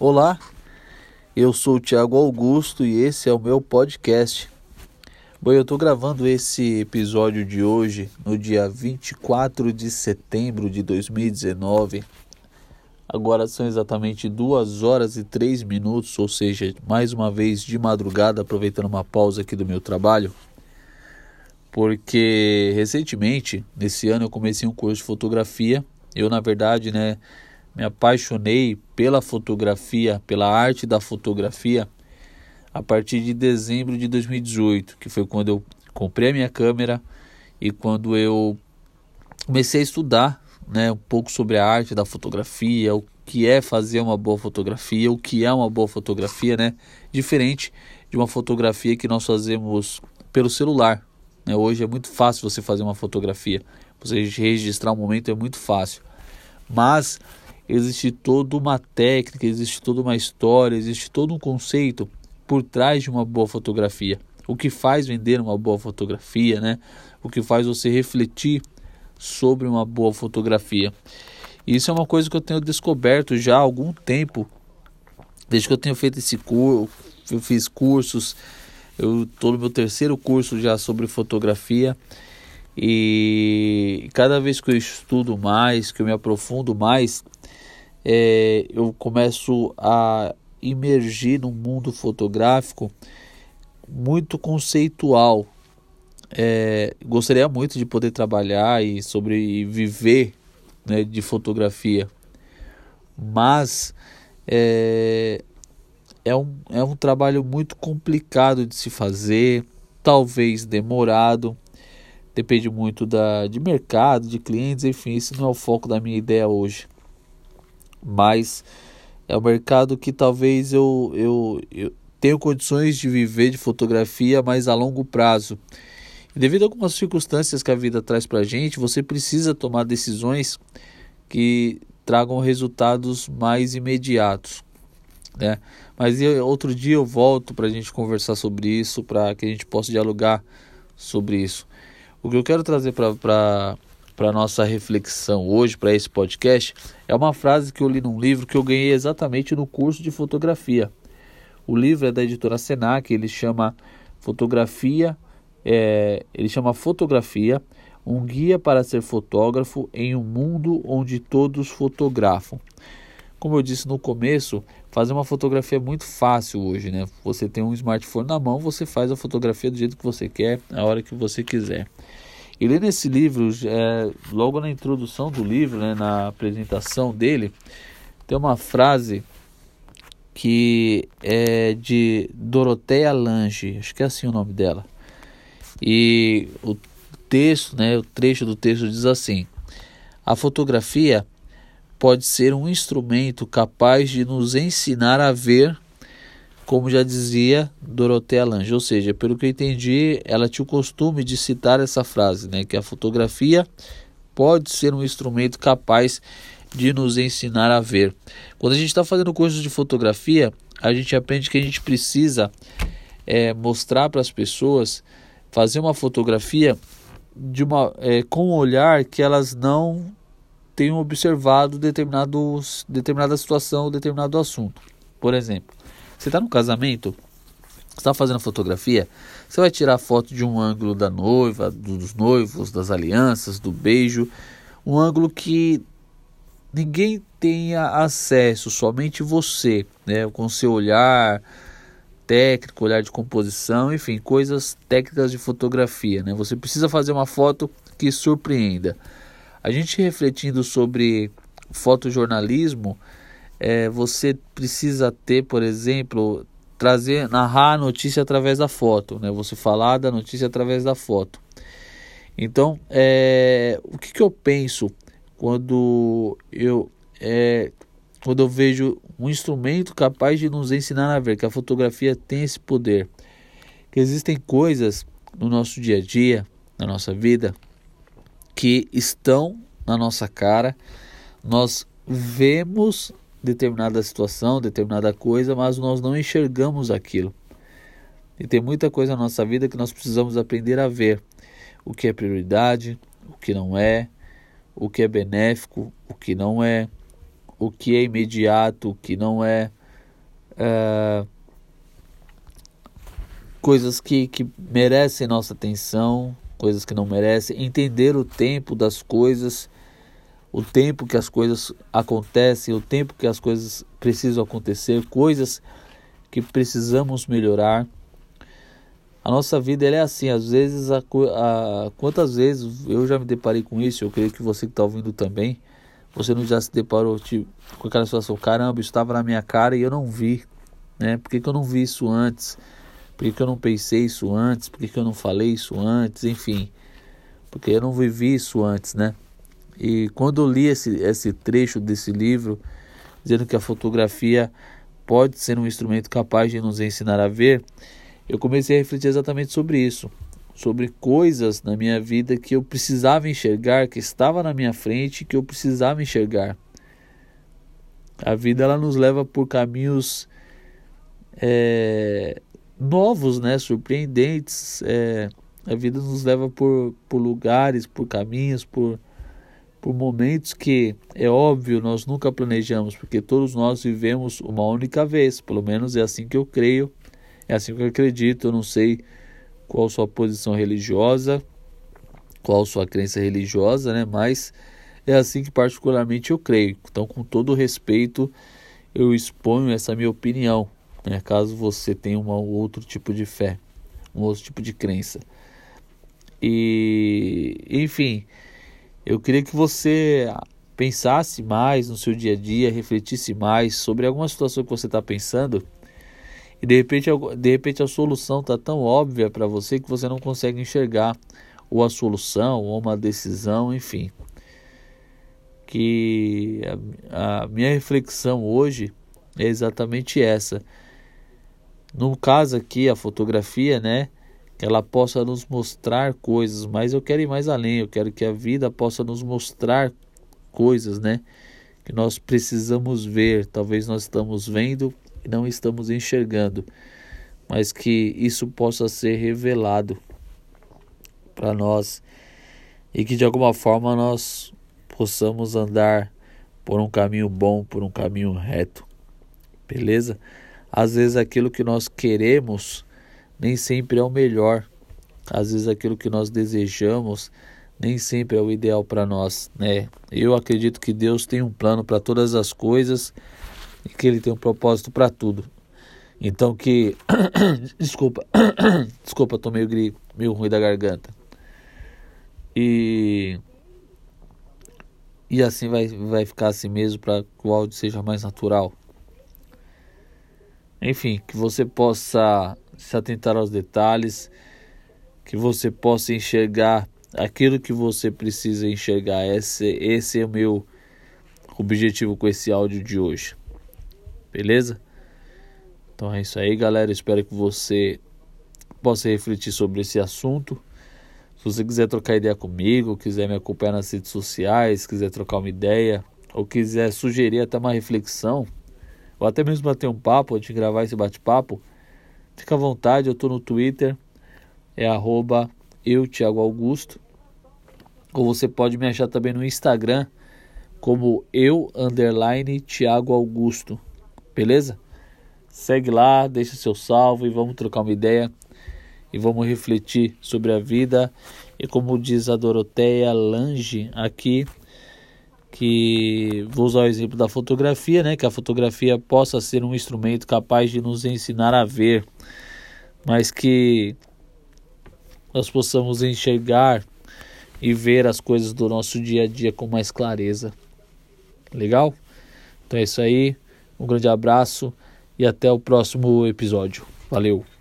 Olá, eu sou o Thiago Augusto e esse é o meu podcast. Bom, eu estou gravando esse episódio de hoje no dia 24 de setembro de 2019. Agora são exatamente 2 horas e 3 minutos, ou seja, mais uma vez de madrugada, aproveitando uma pausa aqui do meu trabalho. Porque recentemente, nesse ano, eu comecei um curso de fotografia. Eu, na verdade, né, me apaixonei pela fotografia, pela arte da fotografia, a partir de dezembro de 2018, que foi quando eu comprei a minha câmera e quando eu comecei a estudar né, um pouco sobre a arte da fotografia, o que é fazer uma boa fotografia, o que é uma boa fotografia, né? Diferente de uma fotografia que nós fazemos pelo celular. Né? Hoje é muito fácil você fazer uma fotografia, você registrar um momento é muito fácil. Mas existe toda uma técnica, existe toda uma história, existe todo um conceito por trás de uma boa fotografia. O que faz vender uma boa fotografia, né? O que faz você refletir sobre uma boa fotografia. Isso é uma coisa que eu tenho descoberto já há algum tempo, desde que eu tenho feito esse curso, eu fiz cursos, eu estou no meu terceiro curso já sobre fotografia. E cada vez que eu estudo mais, que eu me aprofundo mais, é, eu começo a imergir num mundo fotográfico muito conceitual. É, gostaria muito de poder trabalhar e sobreviver né, de fotografia, mas é, é, um, é um trabalho muito complicado de se fazer, talvez demorado, depende muito da, de mercado, de clientes, enfim, isso não é o foco da minha ideia hoje mas é um mercado que talvez eu, eu, eu tenho condições de viver de fotografia, mas a longo prazo. Devido a algumas circunstâncias que a vida traz para a gente, você precisa tomar decisões que tragam resultados mais imediatos. Né? Mas eu, outro dia eu volto para a gente conversar sobre isso, para que a gente possa dialogar sobre isso. O que eu quero trazer para para nossa reflexão hoje, para esse podcast, é uma frase que eu li num livro que eu ganhei exatamente no curso de fotografia. O livro é da editora Senac, ele chama Fotografia, é, ele chama Fotografia, um guia para ser fotógrafo em um mundo onde todos fotografam. Como eu disse no começo, fazer uma fotografia é muito fácil hoje, né? Você tem um smartphone na mão, você faz a fotografia do jeito que você quer, a hora que você quiser. E lendo esse livro, é, logo na introdução do livro, né, na apresentação dele, tem uma frase que é de Doroteia Lange, acho que é assim o nome dela. E o texto, né, o trecho do texto diz assim: A fotografia pode ser um instrumento capaz de nos ensinar a ver como já dizia Dorothea Lange, ou seja, pelo que eu entendi, ela tinha o costume de citar essa frase, né, que a fotografia pode ser um instrumento capaz de nos ensinar a ver. Quando a gente está fazendo curso de fotografia, a gente aprende que a gente precisa é, mostrar para as pessoas, fazer uma fotografia de uma, é, com um olhar que elas não tenham observado determinados, determinada situação, determinado assunto. Por exemplo, você está no casamento, está fazendo fotografia, você vai tirar foto de um ângulo da noiva, dos noivos, das alianças, do beijo, um ângulo que ninguém tenha acesso, somente você, né, com seu olhar técnico, olhar de composição, enfim, coisas técnicas de fotografia, né? Você precisa fazer uma foto que surpreenda. A gente refletindo sobre fotojornalismo, é, você precisa ter, por exemplo, trazer, narrar a notícia através da foto, né? Você falar da notícia através da foto. Então, é, o que, que eu penso quando eu é, quando eu vejo um instrumento capaz de nos ensinar a ver que a fotografia tem esse poder, que existem coisas no nosso dia a dia, na nossa vida, que estão na nossa cara, nós vemos determinada situação, determinada coisa, mas nós não enxergamos aquilo. E tem muita coisa na nossa vida que nós precisamos aprender a ver o que é prioridade, o que não é, o que é benéfico, o que não é, o que é imediato, o que não é, é, coisas que, que merecem nossa atenção, coisas que não merecem, entender o tempo das coisas, o tempo que as coisas acontecem, o tempo que as coisas precisam acontecer, coisas que precisamos melhorar. A nossa vida é assim, às vezes, a, a, quantas vezes eu já me deparei com isso, eu creio que você que está ouvindo também, você não já se deparou tipo, com aquela situação, caramba, estava na minha cara e eu não vi, né? Por que, que eu não vi isso antes? Por que, que eu não pensei isso antes? Por que, que eu não falei isso antes? Enfim, porque eu não vivi isso antes, né? E quando eu li esse, esse trecho desse livro, dizendo que a fotografia pode ser um instrumento capaz de nos ensinar a ver, eu comecei a refletir exatamente sobre isso, sobre coisas na minha vida que eu precisava enxergar, que estava na minha frente, que eu precisava enxergar. A vida ela nos leva por caminhos é, novos, né, surpreendentes. É, a vida nos leva por, por lugares, por caminhos, por, por momentos que é óbvio nós nunca planejamos, porque todos nós vivemos uma única vez, pelo menos é assim que eu creio é assim que eu acredito. Eu não sei qual sua posição religiosa, qual sua crença religiosa, né? Mas é assim que particularmente eu creio. Então, com todo respeito, eu exponho essa minha opinião, né? Caso você tenha um outro tipo de fé, um outro tipo de crença. E, enfim, eu queria que você pensasse mais no seu dia a dia, refletisse mais sobre alguma situação que você está pensando e de repente, de repente a solução está tão óbvia para você que você não consegue enxergar ou a solução ou uma decisão, enfim. Que a, a minha reflexão hoje é exatamente essa. No caso aqui, a fotografia, né? Que ela possa nos mostrar coisas, mas eu quero ir mais além, eu quero que a vida possa nos mostrar coisas, né? Que nós precisamos ver, talvez nós estamos vendo e não estamos enxergando, mas que isso possa ser revelado para nós e que de alguma forma nós possamos andar por um caminho bom, por um caminho reto. Beleza? Às vezes aquilo que nós queremos nem sempre é o melhor. Às vezes aquilo que nós desejamos nem sempre é o ideal para nós, né? Eu acredito que Deus tem um plano para todas as coisas e que ele tem um propósito para tudo. Então que desculpa, desculpa, tô meio gri, meio ruim da garganta. E e assim vai vai ficar assim mesmo para que o áudio seja mais natural. Enfim, que você possa se atentar aos detalhes, que você possa enxergar aquilo que você precisa enxergar. Esse, esse é o meu objetivo com esse áudio de hoje. Beleza? Então é isso aí, galera. Espero que você possa refletir sobre esse assunto. Se você quiser trocar ideia comigo, quiser me acompanhar nas redes sociais, quiser trocar uma ideia, ou quiser sugerir até uma reflexão, ou até mesmo bater um papo, antes de gravar esse bate-papo, fica à vontade. Eu estou no Twitter, é arroba eu, Thiago Augusto. Ou você pode me achar também no Instagram, como eu, underline, Thiago Augusto. Beleza? Segue lá, deixa seu salvo e vamos trocar uma ideia e vamos refletir sobre a vida. E como diz a Doroteia Lange aqui, que vou usar o exemplo da fotografia, né? Que a fotografia possa ser um instrumento capaz de nos ensinar a ver, mas que nós possamos enxergar e ver as coisas do nosso dia a dia com mais clareza. Legal? Então é isso aí. Um grande abraço e até o próximo episódio. Valeu!